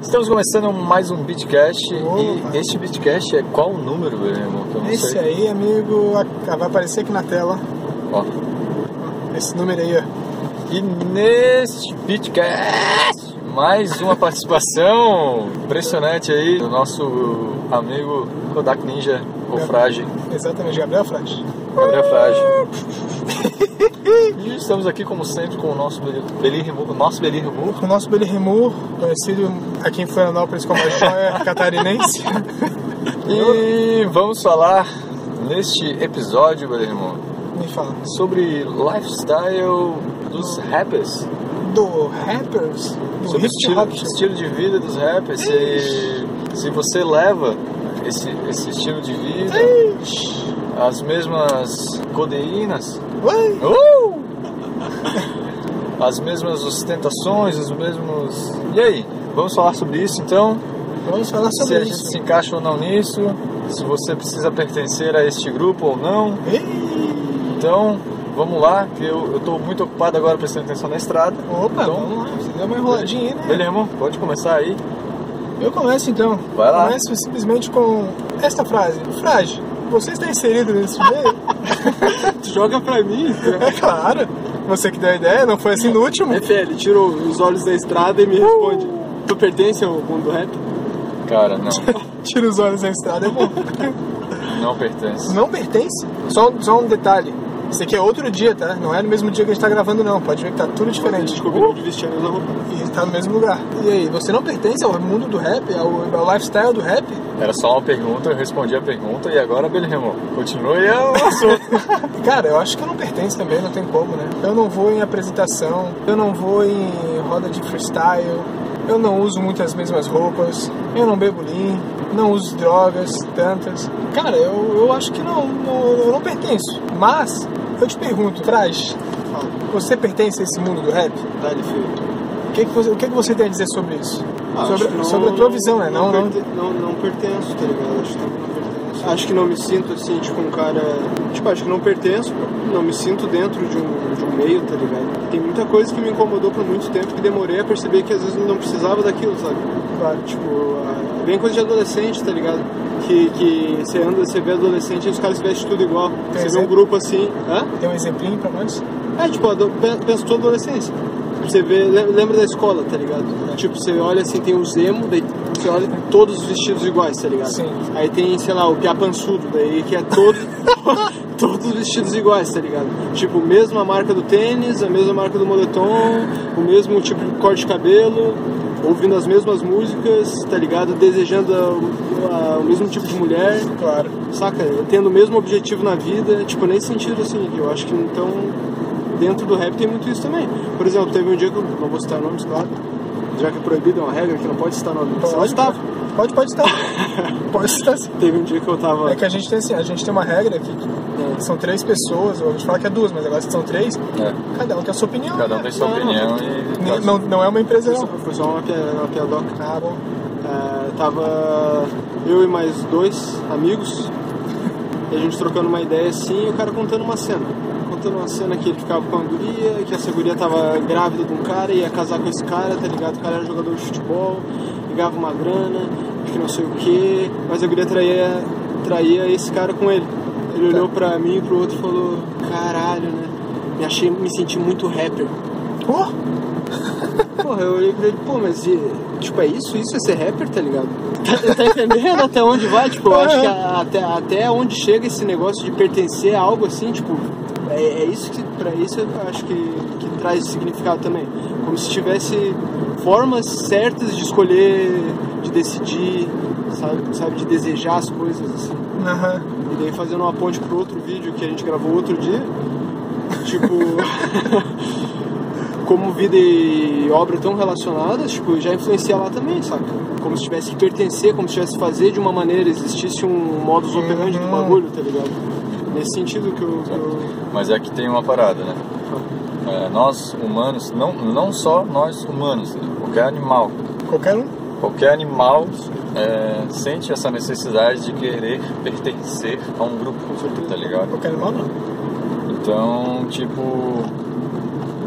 Estamos começando mais um Beatcast Opa. e este Beatcast é qual o número, meu irmão? Esse sei. aí, amigo, vai aparecer aqui na tela. Ó. Esse número aí, ó. E neste Beatcast, mais uma participação impressionante aí do nosso amigo Kodak Ninja, o Frage, Exatamente, Gabriel Frade. Gabriel Frage. E estamos aqui, como sempre, com o nosso Beli Beli Remur, nosso Beli Remur. O nosso Billy Remur, conhecido aqui em Florianópolis como a joia catarinense. E vamos falar neste episódio, Beli Remur, Me fala. sobre lifestyle dos rappers. Do rappers, do sobre estilo, hop. estilo de vida dos rappers. Se, se você leva esse, esse estilo de vida, as mesmas codeínas, uh! as mesmas ostentações, os mesmos. E aí? Vamos falar sobre isso então? vamos falar Se sobre a gente isso. se encaixa ou não nisso, se você precisa pertencer a este grupo ou não. Ei, Então, vamos lá, que eu estou muito ocupado agora prestando atenção na estrada. Opa, Então, vamos lá. Você deu uma enroladinha aí, né? Beleza, irmão? Pode começar aí. Eu começo então. Vai lá. Começo simplesmente com esta frase. Frade, você está inserido nesse meio? Tu joga pra mim? é claro. Você que deu a ideia, não foi assim no último? FL, tira os olhos da estrada e me responde. Tu pertence ao mundo do rap? Cara, não, Tira os olhos da estrada, é bom. não pertence. Não pertence? Só, só um detalhe. Isso aqui é outro dia, tá? Não é no mesmo dia que a gente tá gravando, não. Pode ver que tá tudo A gente diferente. combinou de vestir a mesma roupa. E tá no mesmo lugar. E aí, você não pertence ao mundo do rap, ao, ao lifestyle do rap? Era só uma pergunta, eu respondi a pergunta e agora, Belirremo, continue o assunto. Cara, eu acho que eu não pertenço também, não tem como, né? Eu não vou em apresentação, eu não vou em roda de freestyle, eu não uso muitas mesmas roupas, eu não bebo lean, não uso drogas, tantas. Cara, eu, eu acho que não, não, eu não pertenço. Mas, eu te pergunto, Traz, você pertence a esse mundo do rap? Feio. O que, que, você, o que, que você tem a dizer sobre isso? Ah, sobre, não- sobre a tua visão, né? Não, não, não, não pertenço, tá ligado? Acho que não pertenço. Acho que não me sinto assim, tipo, um cara. Tipo, acho que não pertenço, não me sinto dentro de um, de um meio, tá ligado? Tem muita coisa que me incomodou por muito tempo que demorei a perceber que às vezes não precisava daquilo, sabe? Claro. Tipo, ah, bem coisa de adolescente, tá ligado? Que, que você anda, você vê adolescente e os caras vestem tudo igual. Você vê um exemplo? grupo assim. Hã? Tem um exemplinho pra nós? É, tipo, ado- pe- pensa tua adolescência. Você vê, le- lembra da escola, tá ligado? Tipo, você olha assim, tem os emo, daí você olha todos os vestidos iguais, tá ligado? Sim. Aí tem, sei lá, o piá pançudo, daí que é todo, todos os vestidos iguais, tá ligado? Tipo, mesma marca do tênis, a mesma marca do moletom, o mesmo tipo de corte de cabelo, ouvindo as mesmas músicas, tá ligado? Desejando a- a- o mesmo tipo de mulher, Claro. saca? Tendo o mesmo objetivo na vida, tipo, nesse sentido, assim, eu acho que então, dentro do rap tem muito isso também. Por exemplo, teve um dia que eu não vou citar nomes, claro, já que é proibido, é uma regra que não pode citar nomes. Senão eu Pode, citava. pode, pode estar. pode estar sim. Teve um dia que eu tava. É que a gente tem assim, a gente tem uma regra aqui que são três pessoas, a gente fala que é duas, mas agora são três, É, cada um tem a sua opinião. cada um né? tem sua Não, opinião e. Nem- Não, não é uma empresa Foi não. só, foi só uma piadoca. Ah, bom. É, tava eu e mais dois amigos, e a gente trocando uma ideia assim, e o cara contando uma cena. Contando uma cena que ele ficava com uma guria, que essa guria tava grávida de um cara, ia casar com esse cara, tá ligado? O cara era jogador de futebol, ligava uma grana, que não sei o que, mas a guria traía, traía esse cara com ele. Ele olhou pra mim e pro outro e falou, caralho, né? Me achei, me senti muito rapper. Pô, Porra, eu olhei pra ele, pô, mas e, tipo, é isso? Isso é ser rapper, tá ligado? Tá, tá entendendo até onde vai? Tipo, eu acho que a- até, até onde chega esse negócio de pertencer a algo assim, tipo, é, é isso que, pra isso eu acho que, que traz significado também. Como se tivesse formas certas de escolher, de decidir, sabe, sabe de desejar as coisas, assim. aham. E daí fazendo uma ponte pro outro vídeo que a gente gravou outro dia, tipo. como vida e obra tão relacionadas, tipo, já influencia lá também, saca? Como se tivesse que pertencer, como se tivesse que fazer de uma maneira, existisse um modus operandi do bagulho, tá ligado? Nesse sentido que eu. que eu- Mas é que tem uma parada, né? É, nós humanos, não, não só nós humanos, né? qualquer animal, Qualquer um. qualquer animal é, sente essa necessidade de querer pertencer a um grupo, tá ligado? Qualquer animal não. Então, tipo,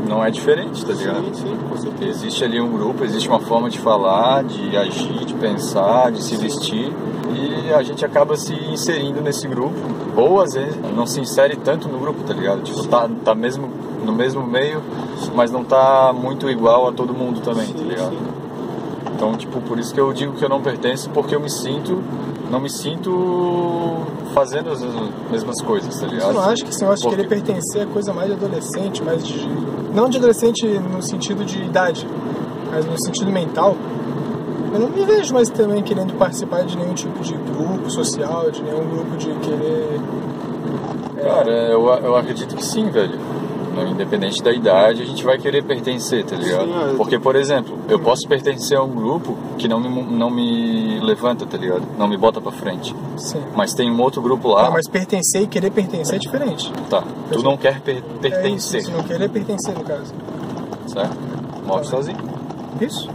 não é diferente, tá ligado? Sim, sim, com certeza. Existe ali um grupo, existe uma forma de falar, de agir, de pensar, de se vestir e a gente acaba se inserindo nesse grupo ou às vezes não se insere tanto no grupo, tá ligado? Tipo, tá, tá mesmo no mesmo meio, mas não tá muito igual a todo mundo também, tá Sim, ligado? sim. Então, tipo, por isso que eu digo que eu não pertenço, porque eu me sinto, não me sinto fazendo as mesmas coisas, tá ligado? Eu não acho que esse negócio de Porque- querer pertencer é coisa mais de adolescente, mais de. Não de adolescente no sentido de idade, mas no sentido mental. Eu não me vejo mais também querendo participar de nenhum tipo de grupo social, de nenhum grupo de querer. Cara, eu, eu acredito que sim, velho. No- Independente da idade, a gente vai querer pertencer, tá ligado? Sim, é. Porque, por exemplo, eu posso pertencer a um grupo que não me, não me levanta, tá ligado? Não me bota pra frente. Sim. Mas tem um outro grupo lá, Ah, mas pertencer e querer pertencer é diferente. tá. Tu não quer per- É isso, pertencer, isso, não querer pertencer no caso. certo? Morre sozinho. Isso?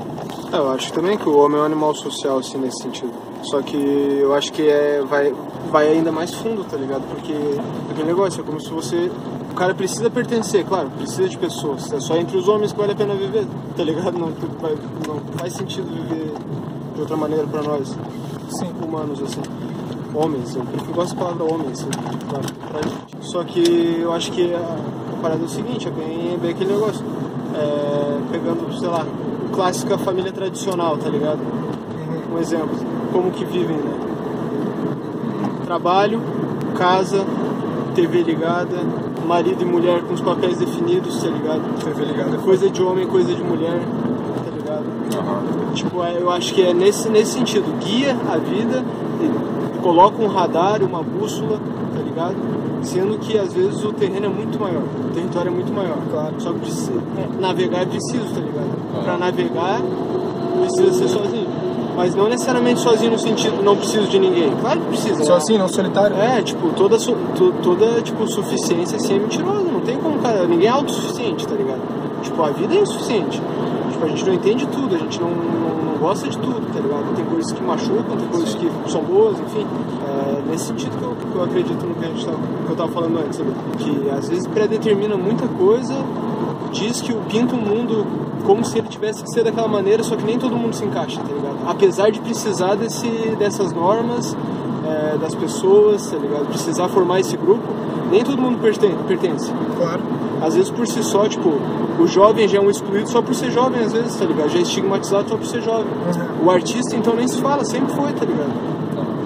É, eu acho também que o homem é um animal social, assim, nesse sentido. Só que eu acho que é, vai, vai ainda mais fundo, tá ligado? Porque aquele negócio é como se você. O cara precisa pertencer, claro, precisa de pessoas. É só entre os homens que vale a pena viver, tá ligado? Não, não faz sentido viver de outra maneira pra nós, Sim. humanos, assim. Homens, eu prefiro gosto da palavra homens, assim, claro, pra gente. Só que eu acho que a, a parada é o seguinte, é bem, é bem aquele negócio. É, pegando, sei lá, clássica família tradicional, tá ligado? Um exemplo, como que vivem, né? Trabalho, casa, TV ligada, marido e mulher com os papéis definidos, tá ligado? TV ligada. Coisa de homem, coisa de mulher, tá ligado? Aham. Tipo, é, eu acho que é nesse, nesse sentido, guia a vida, coloca um radar, uma bússola, tá ligado? Sendo que às vezes o terreno é muito maior, o território é muito maior. Claro. Só que precisa, é, navegar é preciso, tá ligado? Ah. Pra navegar precisa ser sozinho. Mas não necessariamente sozinho no sentido não preciso de ninguém. Claro que precisa. Só né? assim, não solitário? É, tipo, toda, su- to- toda tipo, suficiência assim é mentirosa. Não tem como, cara. Ninguém é autossuficiente, tá ligado? Tipo, a vida é insuficiente. Tipo, a gente não entende tudo, a gente não, não, não gosta de tudo, tá ligado? Tem coisas que machucam, tem coisas Sim. que são boas, enfim. É nesse sentido que eu, que eu acredito no que, a gente tava, que eu tava falando antes, sabe? Que às vezes predetermina muita coisa, diz que o pinta o mundo como se ele tivesse que ser daquela maneira, só que nem todo mundo se encaixa, tá ligado? Apesar de precisar desse, dessas normas, é, das pessoas, tá ligado? Precisar formar esse grupo, nem todo mundo perten- pertence. Claro. Às vezes por si só, tipo, o jovem já é um excluído só por ser jovem, às vezes, tá ligado? Já é estigmatizado só por ser jovem. Uhum. O artista, então, nem se fala, sempre foi, tá ligado?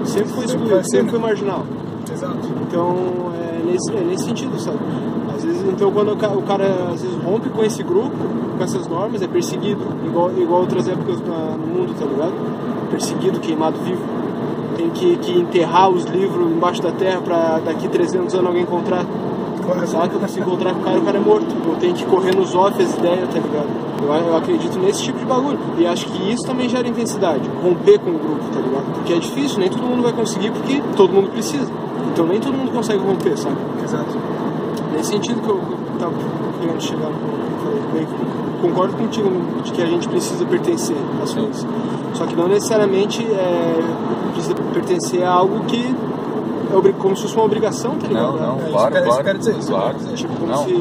Sempre foi Sempre excluído, sempre né? foi marginal. Exato. Então, é nesse, é nesse sentido, sabe? Vezes, então, quando o ca- o cara, às vezes rompe com esse grupo, com essas normas, é perseguido, igual, igual outras épocas no mundo, tá ligado? Perseguido, queimado vivo. Tem que, que enterrar os livros embaixo da terra pra daqui 300 anos alguém encontrar. Claro. Saca? Se encontrar com o cara, o cara é morto. Ou tem que correr nos off as ideias, tá ligado? Eu, eu acredito nesse tipo de bagulho. E acho que isso também gera intensidade. Romper com o grupo, tá ligado? Porque é difícil, nem todo mundo vai conseguir, porque todo mundo precisa. Então nem todo mundo consegue romper, sabe? Exato. Nesse sentido que eu, que eu tava querendo chegar falei. Concordo contigo de que a gente precisa pertencer às coisas. Só que não necessariamente é, precisa pertencer a algo que é como se fosse uma obrigação, tá ligado? Não, não, É, claro, isso claro. quero dizer, isso claro. dizer. Tipo, como Não, se.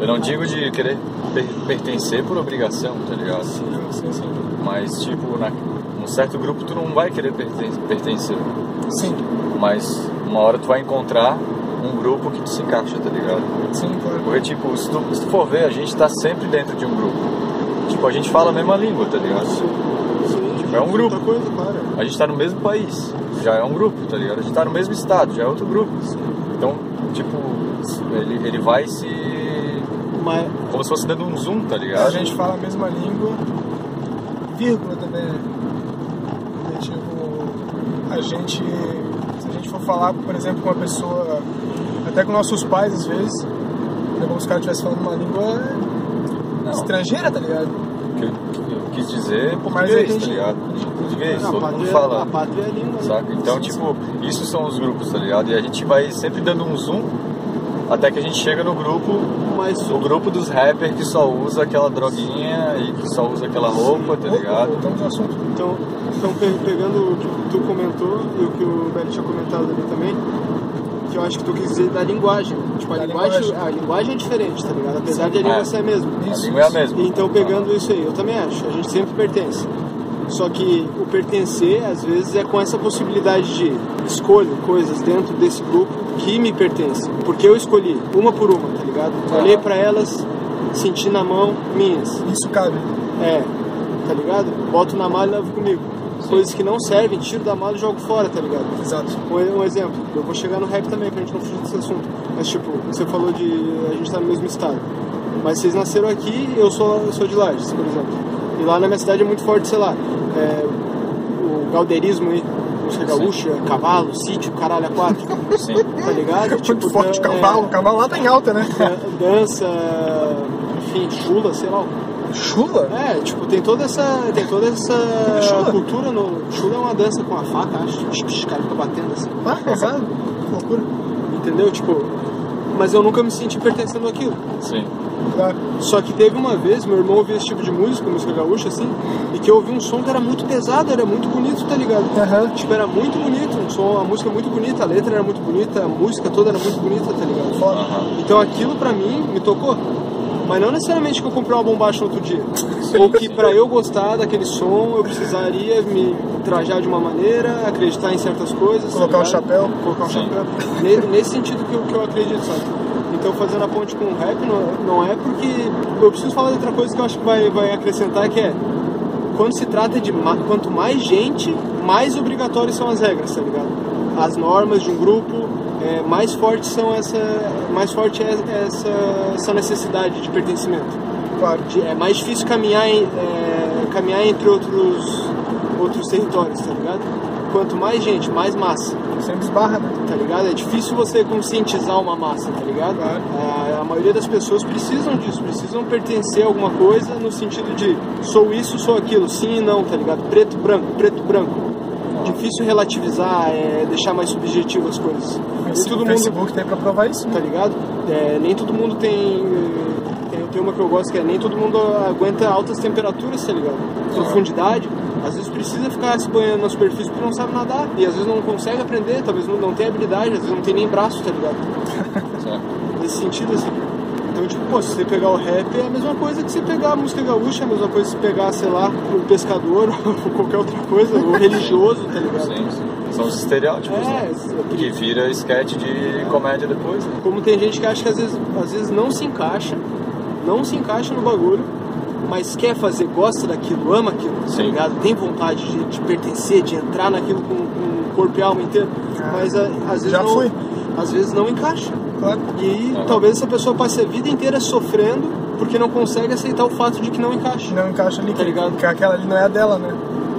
eu não digo de querer per- pertencer por obrigação, tá ligado? Sim, sim, sim. Mas, tipo, na, num certo grupo tu não vai querer perten- pertencer. Sim, Mas uma hora tu vai encontrar um grupo que tu se encaixa, tá ligado? sim, claro. Porque, tipo, se tu, se tu for ver, a gente tá sempre dentro de um grupo. Tipo, a gente fala a mesma língua, tá ligado? Sim, sim, Tipo, é um grupo. Coisa, claro. A gente tá no mesmo país, já é um grupo, tá ligado? A gente tá no mesmo estado, já é outro grupo. Então, tipo, ele, ele vai se. Mas, como se fosse dando um zoom, tá ligado? A gente fala a mesma língua, vírgula também. E, tipo, a gente, se a gente for falar, por exemplo, com uma pessoa, até com nossos pais às vezes, é como se o cara estivesse falando uma língua Não, estrangeira, tá ligado? que eu, que eu quis dizer Mas português, a gente- tá ligado? Português, a todo pátria, mundo fala. a pátria é a língua. né? Saca? Então, tipo, isso são os grupos, tá ligado? E a gente vai sempre dando um zoom até que a gente chega no grupo, Mas o grupo dos rappers que só usa aquela droguinha e que só usa aquela roupa, tá ligado? Voltamos ao assunto. Então, então pe- pegando o que tu comentou e o que o Beli tinha comentado ali também, que eu acho que tu quis dizer da linguagem. Tipo, a Da linguagem, linguagem. a linguagem é diferente, tá ligado? Apesar de a língua É. ser a mesma. A Isso, língua é a mesma. Então, pegando isso aí, eu também acho. A gente sempre pertence. Só que o pertencer, às vezes, é com essa possibilidade de escolho coisas dentro desse grupo que me pertencem. Porque eu escolhi, uma por uma, tá ligado? Aham. Olhei pra elas, senti na mão, minhas. Isso cabe. É, tá ligado? Boto na mala e levo comigo. Coisas que não servem, tiro da mala e jogo fora, tá ligado? Exato. Um, um exemplo, eu vou chegar no rap também pra gente não fugir desse assunto. Mas tipo, você falou de a gente tá no mesmo estado. Mas vocês nasceram aqui, eu sou, eu sou de Lages, por exemplo. E lá na minha cidade é muito forte, sei lá, é, o galdeirismo aí, música gaúcha, cavalo, sítio, caralho, a quatro, Sim. tá ligado? Muito forte, dan- cavalo. O cavalo lá tá em alta, né? é, dança, enfim, chula, sei lá. Chula? É, tipo, tem toda essa. Tem toda essa Chula? cultura no. Chula é uma dança com a faca, acho. Os caras ficam batendo assim. Ah. Que loucura. Entendeu? Tipo. Mas eu nunca me senti pertencendo àquilo. Sim. Claro. Só que teve uma vez, meu irmão ouvia esse tipo de música, música gaúcha, assim, e que eu ouvi um som que era muito pesado, era muito bonito, tá ligado? Aham. Tipo, era muito bonito, um som, a música muito bonita, a letra era muito bonita, a música toda era muito bonita, tá ligado? Foda. Aham. Então aquilo pra mim me tocou. Mas não necessariamente que eu comprei uma bombacha no outro dia. Ou que pra eu gostar daquele som eu precisaria me trajar de uma maneira, acreditar em certas coisas. Colocar o ligado? chapéu. Colocar o Sim. chapéu. Ne- Nesse sentido que eu, que eu acredito, sabe? Então fazendo a ponte com o rap não, não é porque. Eu preciso falar de outra coisa que eu acho que vai, vai acrescentar que é quando se trata de ma- quanto mais gente, mais obrigatórias são as regras, tá ligado? As normas de um grupo, é, mais fortes são essa, mais forte é essa, essa necessidade de pertencimento. Claro. De- é mais difícil caminhar, em- é, caminhar entre outros, outros territórios, tá ligado? Quanto mais gente, mais massa, Sempre esbarra, né? tá ligado? É difícil você conscientizar uma massa, tá ligado? Claro. A, a maioria das pessoas precisam disso, precisam pertencer a alguma coisa no sentido de sou isso, sou aquilo, sim e não, tá ligado? Preto, branco, preto, branco. Difícil relativizar, é, deixar mais subjetivo as coisas. Nem Esse- todo o mundo Facebook tem pra provar isso. tá ligado? É, nem todo mundo tem, tem. Tem uma que eu gosto que é nem todo mundo aguenta altas temperaturas, tá ligado? Profundidade. Às vezes precisa ficar se banhando na superfície porque não sabe nadar. E às vezes não consegue aprender, talvez não, não tenha habilidade, às vezes não tem nem braço, tá ligado? Nesse sentido, assim. Então, tipo, pô, se você pegar o rap é a mesma coisa que você pegar a música gaúcha, é a mesma coisa que você pegar, sei lá, o pescador ou qualquer outra coisa, o religioso, tá ligado? Sim, sim. São os estereótipos, né? É, Que vira sketch de comédia depois. né? Como tem gente que acha que às vezes, às vezes não se encaixa, não se encaixa no bagulho, mas quer fazer, gosta daquilo, ama aquilo, tá ligado? Tem vontade de, de pertencer, de entrar naquilo com, com corpo e alma inteiro, Ah, mas a- às vezes já não, fui. às vezes não encaixa. Claro. E talvez essa pessoa passe a vida inteira sofrendo porque não consegue aceitar o fato de que não encaixa. Não encaixa ali, Tá ligado? que aquela ali não é a dela, né?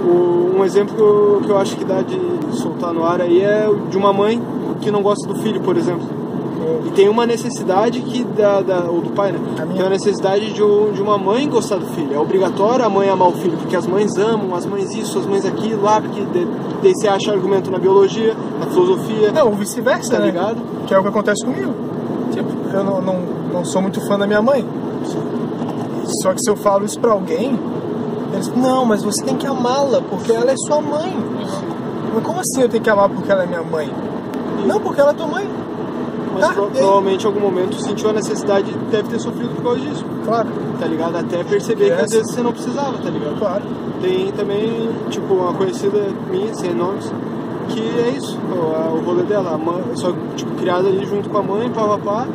O- um exemplo que eu, que eu acho que dá de soltar no ar aí é de uma mãe que não gosta do filho, por exemplo. E tem uma necessidade que da, da ou do pai, né? Minha- Tem uma necessidade de, um- de uma mãe gostar do filho. É obrigatório a mãe amar o filho, porque as mães amam, as mães isso, as mães aquilo, lá, porque de- daí você acha argumento na biologia, na filosofia, Não, ou vice-versa, tá né? ligado? Que é o que acontece comigo. Tipo, eu não, não, não sou muito fã da minha mãe. Só que se eu falo isso pra alguém, eles não, mas você tem que amá-la, porque ela é sua mãe. Mas como assim eu tenho que amar porque ela é minha mãe? Não, porque ela é tua mãe. Mas Tá, pro- provavelmente em algum momento sentiu a necessidade, deve ter sofrido por causa disso, Claro, tá ligado? Até perceber que às vezes você não precisava, tá ligado? claro. Tem também, tipo, uma conhecida minha, sem nomes, que é isso, o, o rolê dela, a mãe, só, tipo, criada ali junto com a mãe, pá, pá, pá,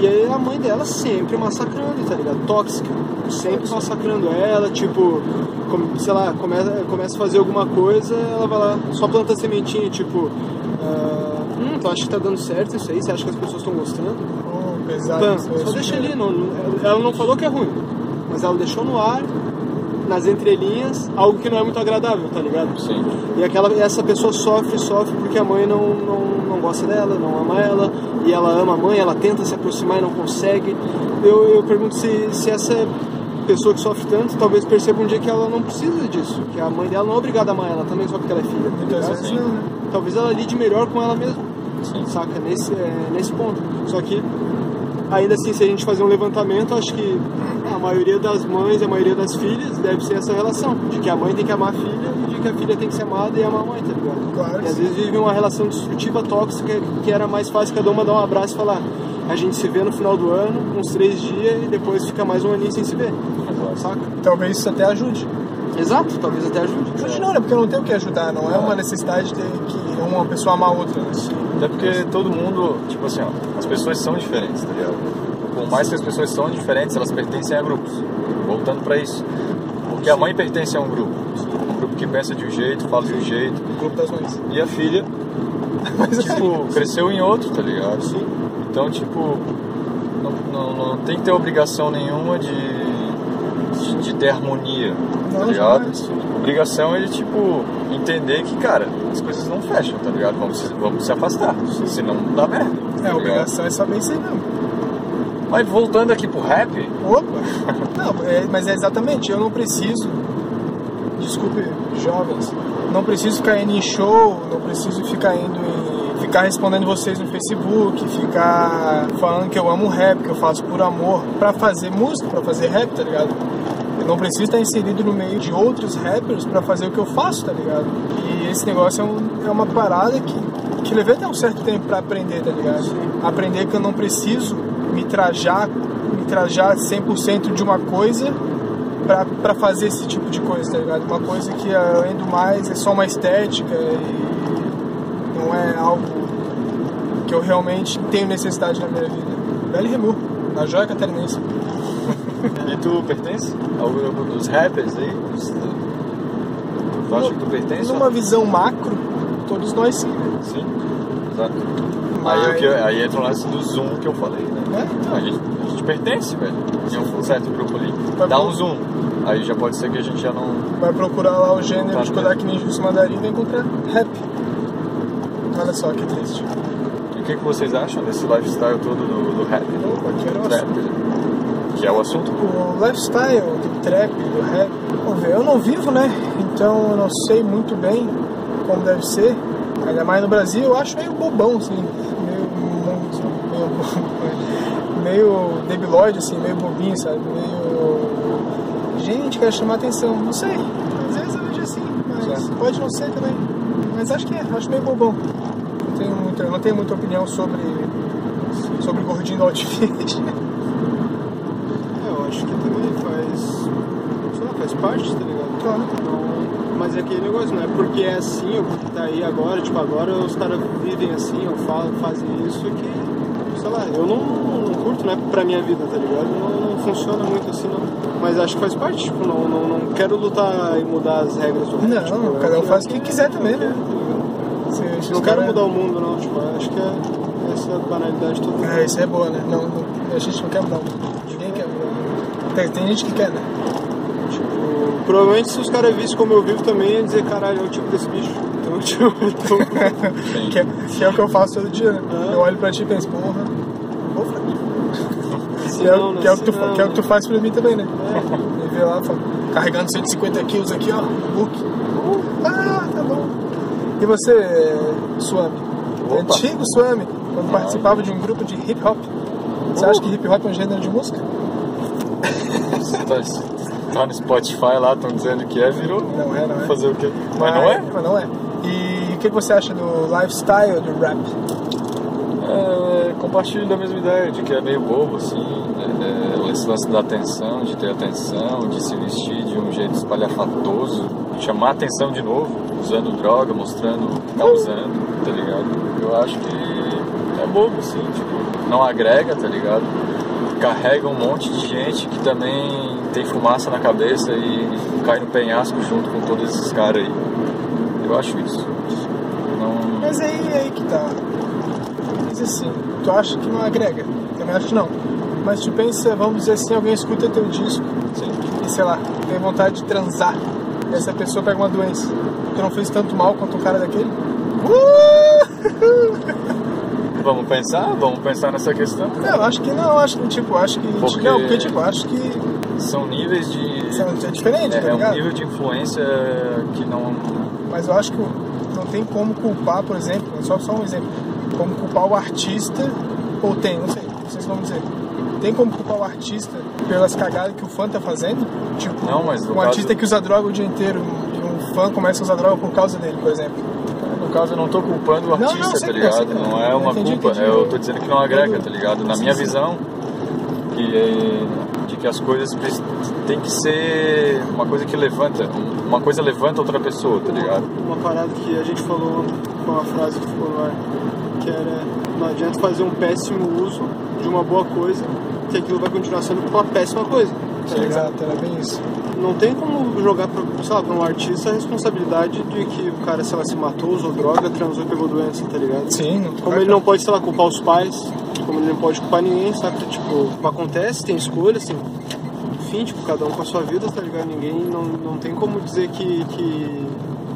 e aí a mãe dela sempre massacrando, tá ligado? Tóxica, sempre massacrando ela, tipo, como, sei lá, começa, começa a fazer alguma coisa, ela vai lá, só planta a sementinha, tipo, hum, tu acha que tá dando certo isso aí? Você acha que as pessoas estão gostando? Oh, pesado. Só deixa ali, não, não- ela não falou que é ruim, mas ela deixou no ar, nas entrelinhas, algo que não é muito agradável, tá ligado? Sim. E aquela, essa pessoa sofre, sofre porque a mãe não, não, não gosta dela, não ama ela, e ela ama a mãe, ela tenta se aproximar e não consegue. Eu, eu pergunto se, se essa pessoa que sofre tanto, talvez perceba um dia que ela não precisa disso, que a mãe dela não é obrigada a amar ela também só porque ela é filha. tá não, né? Talvez ela lide melhor com ela mesma Sim. saca? Nesse, é, nesse ponto. Só que ainda assim, se a gente fazer um levantamento, acho que a maioria das mães, a maioria das filhas, deve ser essa relação. De que a mãe tem que amar a filha e de que a filha tem que ser amada e amar a mãe, tá ligado? Claro E às vezes vive uma relação destrutiva, tóxica, que era mais fácil cada uma dar um abraço e falar a gente se vê no final do ano, uns três dias, e depois fica mais um aninho sem se ver. Saca? Talvez isso até ajude. Exato, talvez até ajude. Ajude não, né? Porque eu não tenho o que ajudar, não é uma necessidade de que uma pessoa amar a outra, né? Até porque todo mundo, tipo assim, ó, as pessoas são diferentes, tá ligado? Por mais que as pessoas são diferentes, elas pertencem a grupos. Voltando pra isso. Porque a mãe pertence a um grupo. Um grupo que pensa de um jeito, fala de um jeito. O grupo das mães. E a filha, Mas tipo, cresceu em outro, tá ligado? Sim. Então, tipo, não, não, não tem que ter obrigação nenhuma de, de, ter harmonia, tá Não, ligado? jamais. Obrigação é de, tipo, entender que, cara, as coisas não fecham, tá ligado? Vamos se, vamos se afastar, senão dá merda. é, tá a ligado? obrigação é saber isso aí mesmo. Mas voltando aqui pro rap, Opa! Não, é- mas é exatamente, eu não preciso, desculpe, jovens, não preciso ficar indo em show, não preciso ficar indo em, ficar respondendo vocês no Facebook, ficar falando que eu amo rap, que eu faço por amor, pra fazer música, pra fazer rap, tá ligado? Eu não preciso estar inserido no meio de outros rappers pra fazer o que eu faço, tá ligado? E esse negócio é, um- é uma parada que, que levei até um certo tempo pra aprender, tá ligado? Aprender que eu não preciso me trajar, me trajar 100% de uma coisa pra, pra fazer esse tipo de coisa, tá ligado? Uma coisa que, além do mais, é só uma estética e não é algo que eu realmente tenho necessidade na minha vida. Belo Remu, na joia catarinense. E tu pertence ao grupo dos rappers aí? Dos- Tu acha que tu pertence? Numa visão macro, todos nós sim, né? Sim, exato. Mas- Aí, é que, aí entra o lance do zoom que eu falei, né? É, então. A gente, a gente pertence, velho, em um certo grupo ali. Vai Dá pro- um zoom. Aí já pode ser que a gente já não. Vai procurar lá o gênero de Kodak Ninja Russo Mandarim e vai encontrar rap. Olha só que triste. E o que, que vocês acham desse lifestyle todo do, do rap? Opa, que Trap. Que é o assunto. o lifestyle do trap, do rap. Vamos ver, eu não vivo, né? Então eu não sei muito bem como deve ser. Ainda mais no Brasil, eu acho meio bobão, assim. Meio. meio, meio debilóide, assim, meio bobinho, sabe? Meio. Gente, quer chamar atenção. Não sei. Às vezes eu vejo assim, mas Certo. pode não ser também. Mas acho que é, acho meio bobão. Não tenho muita, não tenho muita opinião sobre. sobre o gordinho do Outfit. É, eu acho que também faz. Sei lá, faz parte, Não, mas é aquele negócio, não é porque é assim ou porque tá aí agora, tipo, agora os caras vivem assim ou fa- fazem isso que, sei lá, eu não, não curto, não é pra minha vida, tá ligado? Não, não funciona muito assim, não. Mas acho que faz parte, tipo, não, não, não quero lutar e mudar as regras do rap. Não, tipo, cada um faz o que quiser também, né? tá Não quero mudar o mundo, não, tipo, acho que é essa banalidade toda. É, isso é boa, né? Não, não- a gente não quer mudar. o mundo. Ninguém quer mudar. o mundo. Tem, tem gente que quer, né? Provavelmente se os caras vissem como eu vivo também, ia dizer, caralho, é o tipo desse bicho. Então, tipo, então. Que é, que é o que eu faço todo dia, né? Ah. Eu olho pra ti e penso, porra, vou Que é, não, que, é o que, tu, não, que é o que tu né? faz pra mim também, né? E vê lá, fala, carregando 150 quilos aqui, ó, book. Uh, ah, tá bom. E você, Suami? Opa. Antigo Suami, quando participava de um grupo de hip hop. Você acha que hip hop é um gênero de música? Tá, tá no Spotify lá, estão dizendo que é, virou. Não é, não é. Fazer o quê? Mas não é? Mas não é. E o que que você acha do lifestyle do rap? É, compartilho da mesma ideia, de que é meio bobo, assim, é, é, esse lance da atenção, de ter atenção, de se vestir de um jeito espalhafatoso, chamar atenção de novo, usando droga, mostrando o que tá usando, tá ligado? Eu acho que é bobo, assim, tipo, não agrega, tá ligado? Carrega um monte de gente que também tem fumaça na cabeça e cai no penhasco junto com todos esses caras aí. Eu acho isso. Não... Mas aí, aí que tá. Mas assim, tu acha que não agrega? Também acho que não. Mas tu pensa, vamos dizer assim, alguém escuta teu disco Sim. e sei lá, tem vontade de transar. Essa pessoa pega uma doença. Tu não fez tanto mal quanto um cara daquele? Uh! Vamos pensar? Vamos pensar nessa questão? Não, acho que não, acho que tipo, acho que. Porque- Não, porque tipo, acho que São níveis de. isso é diferente, É, tá é um ligado? nível de influência que não. Mas eu acho que não tem como culpar, por exemplo, só, só um exemplo, como culpar o artista, ou tem, não sei, vocês vão dizer. tem como culpar o artista pelas cagadas que o fã tá fazendo? Tipo, Não, mas um caso- artista que usa droga o dia inteiro e um fã começa a usar droga por causa dele, por exemplo. Caso, eu não tô culpando o artista, não, tá não, sei ligado? que não. É uma Entendi, culpa, entendi. eu tô dizendo que não agrega, tá ligado? Na minha visão, que, é- de que as coisas tem que ser uma coisa que levanta, uma coisa levanta outra pessoa, tá ligado? Uma parada que a gente falou foi uma frase que ficou ar, que era não adianta fazer um péssimo uso de uma boa coisa, que aquilo vai continuar sendo uma péssima coisa. Tá? Exato, era bem isso. Não tem como jogar pra, sei lá, pra um artista a responsabilidade de que o cara, sei lá, se matou, usou droga, transou e pegou doença, tá ligado? Sim, não Como ele não pode, sei lá, culpar os pais, como ele não pode culpar ninguém, sabe? Tipo, acontece, tem escolhas, tem. Enfim, tipo, cada um com a sua vida, tá ligado? Ninguém. Não, não tem como dizer que, que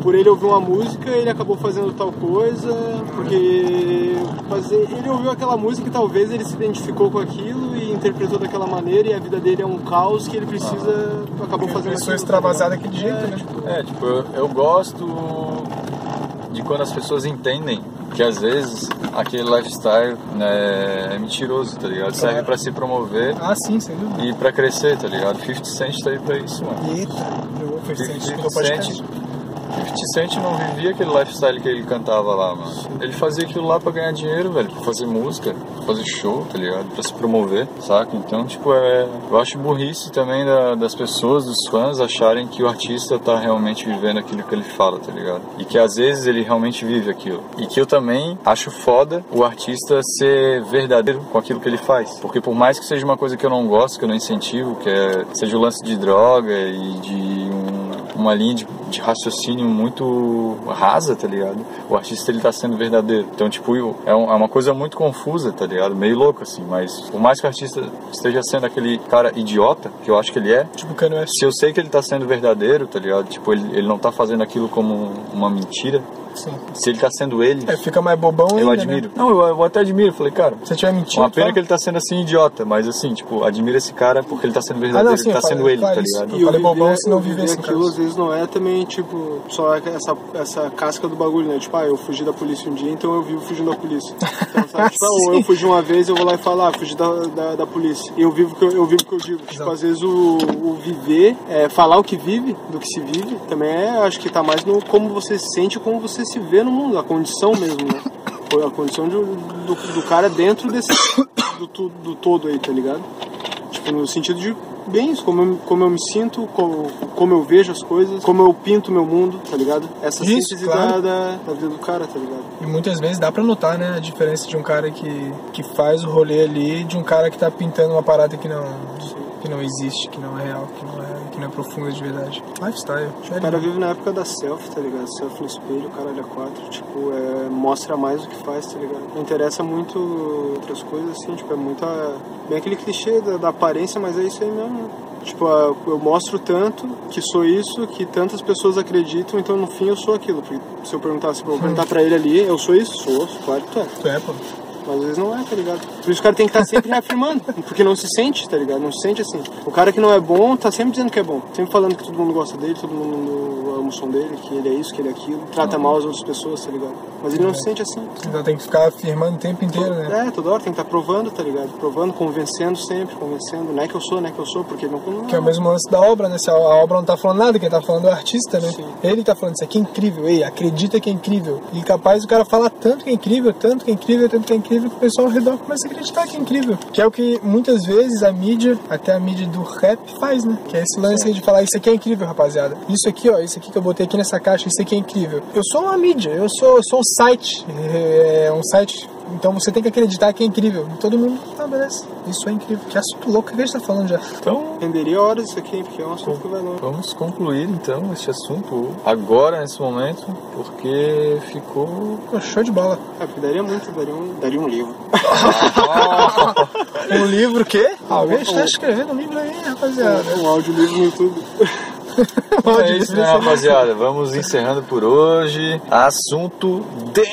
por ele ouvir uma música ele acabou fazendo tal coisa, porque. Mas ele ouviu aquela música e talvez ele se identificou com aquilo interpretou daquela maneira e a vida dele é um caos que ele precisa. acabou fazendo aquilo, extravasada daquele jeito, É, né? tipo, É, tipo, eu, eu gosto de quando as pessoas entendem que às vezes aquele lifestyle né, é mentiroso, tá ligado? Serve Claro. pra se promover Ah, sim, sem dúvida. e pra crescer, tá ligado? 50 Cent tá aí pra isso, mano. Eita, First 50 Cent no podcast. Cent, 50 Cent não vivia aquele lifestyle que ele cantava lá, mano. Ele fazia aquilo lá pra ganhar dinheiro, velho, pra fazer música, fazer show, tá ligado? Pra se promover, saca? Então, tipo, é. Eu acho burrice também da- das pessoas, dos fãs, acharem que o artista tá realmente vivendo aquilo que ele fala, tá ligado? E que às vezes ele realmente vive aquilo. E que eu também acho foda o artista ser verdadeiro com aquilo que ele faz. Porque por mais que seja uma coisa que eu não gosto, que eu não incentivo, que é, seja o lance de droga e de um uma linha de, de raciocínio muito rasa, tá ligado? O artista ele tá sendo verdadeiro. Então, tipo, eu- é, um- é uma coisa muito confusa, tá ligado? Meio louco, assim. Mas por mais que o artista esteja sendo aquele cara idiota, que eu acho que ele é, Tipo, se eu sei que ele tá sendo verdadeiro, tá ligado? Tipo, ele, ele não tá fazendo aquilo como uma mentira. Sim. Se ele tá sendo ele, É, fica mais bobão eu ainda, admiro. Né? Não, eu, eu até admiro. Falei, cara, Se você tiver mentindo, uma pena fala. que ele tá sendo assim idiota, mas assim, tipo, admiro esse cara porque ele tá sendo verdadeiro, Ah, sim, ele tá eu falei- sendo ele, tá ligado? Eu E o falei bobão viver- se não vivesse, no aquilo às vezes não é também, tipo, só essa, essa casca do bagulho, né? Tipo, ah, eu fugi da polícia um dia, então eu vivo fugindo da polícia. Então, sabe? tipo, ah, ou eu fugi uma vez, eu vou lá e falo, ah, fugi da, da, da polícia. E eu vivo o que eu, eu vivo que eu digo. Tipo, Exato. às vezes o, o viver, é, falar o que vive, do que se vive, também é, acho que tá mais no como você se sente, como você se vê no mundo, a condição mesmo, né? A condição de- do, do cara dentro desse, do, do todo aí, tá ligado? Tipo, no sentido de bem isso, como eu, como eu me sinto, como, como eu vejo as coisas, como eu pinto meu mundo, tá ligado? Essa Isso, síntese claro. da, da, da vida do cara, tá ligado? E muitas vezes dá pra notar, né, a diferença de um cara que, que faz o rolê ali de um cara que tá pintando uma parada que não, que não existe, que não é real, que não é, que não é profunda de verdade. Lifestyle. O cara vive na época da selfie, tá ligado? Selfie no espelho, o caralho a quatro, tipo, é, mostra mais o que faz, tá ligado? Não interessa muito outras coisas, assim, tipo, é muito a- bem aquele clichê da, da aparência, mas é isso aí mesmo, né? Tipo, eu mostro tanto que sou isso, que tantas pessoas acreditam, então no fim eu sou aquilo. Porque se eu perguntasse, vou perguntar pra ele ali, eu sou isso? Sou, claro que tu é. Tu é, pô. Mas às vezes não é, tá ligado? Por isso o cara tem que estar sempre reafirmando, porque não se sente, tá ligado? Não se sente assim. O cara que não é bom tá sempre dizendo que é bom, sempre falando que todo mundo gosta dele, todo mundo ama o som dele, que ele é isso, que ele é aquilo, trata mal as outras pessoas, tá ligado? Mas ele não se sente assim. Então tem que ficar afirmando o tempo inteiro, né? É, toda hora tem que estar provando, tá ligado? Provando, convencendo sempre, convencendo. Não é que eu sou, não é que eu sou, porque não. não Que é o mesmo lance da obra, né? Se a, a obra não tá falando nada, quem tá falando é o artista, né? Sim. Ele tá falando, isso aqui é incrível, ei, acredita que é incrível. E capaz o cara falar tanto que é incrível, tanto que é incrível, tanto que é incrível, que o pessoal ao redor começa a acreditar que é incrível. Que é o que muitas vezes a mídia, até a mídia do rap, faz, né? Que é esse lance aí de falar, isso aqui é incrível, rapaziada. Isso aqui, ó, isso aqui que eu botei aqui nessa caixa, isso aqui é incrível. Eu sou uma mídia, eu sou, eu sou um site. É um site. Então você tem que acreditar que é incrível. E todo mundo, ah, beleza, isso é incrível. Que assunto louco que a gente tá falando já. Então, Renderia horas isso aqui, porque é um assunto que vai longe. Vamos concluir então este assunto agora, nesse momento, porque ficou. Pô, show de bola. É, porque daria muito, daria um, daria um livro. Um livro o quê? Alguém está escrevendo um livro aí, rapaziada. Um audiolivro no YouTube. É isso, né, rapaziada? Vamos encerrando por hoje. Assunto 10.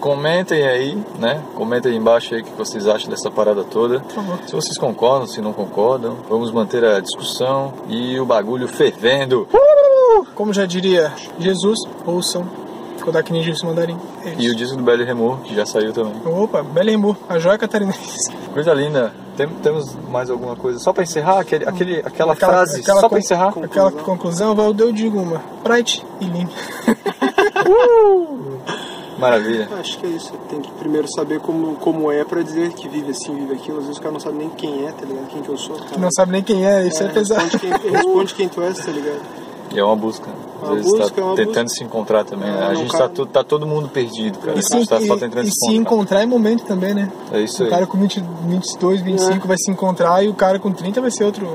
Comentem aí, né? Comentem aí embaixo aí o que vocês acham dessa parada toda. Por favor. Se vocês concordam, se não concordam, vamos manter a discussão e o bagulho fervendo. Como já diria Jesus, ouçam Kodak Ninja e Mandarim. É E o disco do Belly Remo, que já saiu também. Opa, Belly Remo, a joia catarinense. Coisa linda. Tem- temos mais alguma coisa? Só pra encerrar, aquele, aquele, aquela, frase, aquela só pra con- encerrar. Aquela conclusão, vai, eu digo uma. Pride e Lean. Maravilha. Acho que é isso. Tem que primeiro saber como, como é pra dizer que vive assim, vive aquilo. Às vezes o cara não sabe nem quem é, tá ligado? Quem que eu sou. Cara. Não sabe nem quem é, isso é, pesado. responde, quem, responde quem tu és, tá ligado? E é uma busca. Às Uma vezes busca, tá é tentando busca. se encontrar também. né? É, a gente cara- tá, tá todo mundo perdido, cara. E a se, gente tá só tentando e se se encontrar. encontrar é momento também, né? É isso O aí. cara com 20, 22, 25 vai se encontrar e o cara com 30 vai ser outro,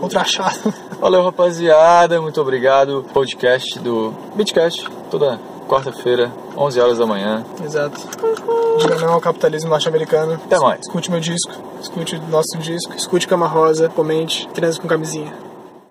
outro achado. Valeu, rapaziada. Muito obrigado. Podcast do Beatcast, toda quarta-feira, 11 horas da manhã. Exato. Diga não ao capitalismo norte-americano. Até mais. Escute meu disco, escute nosso disco, escute Cama Rosa, comente, transe com camisinha.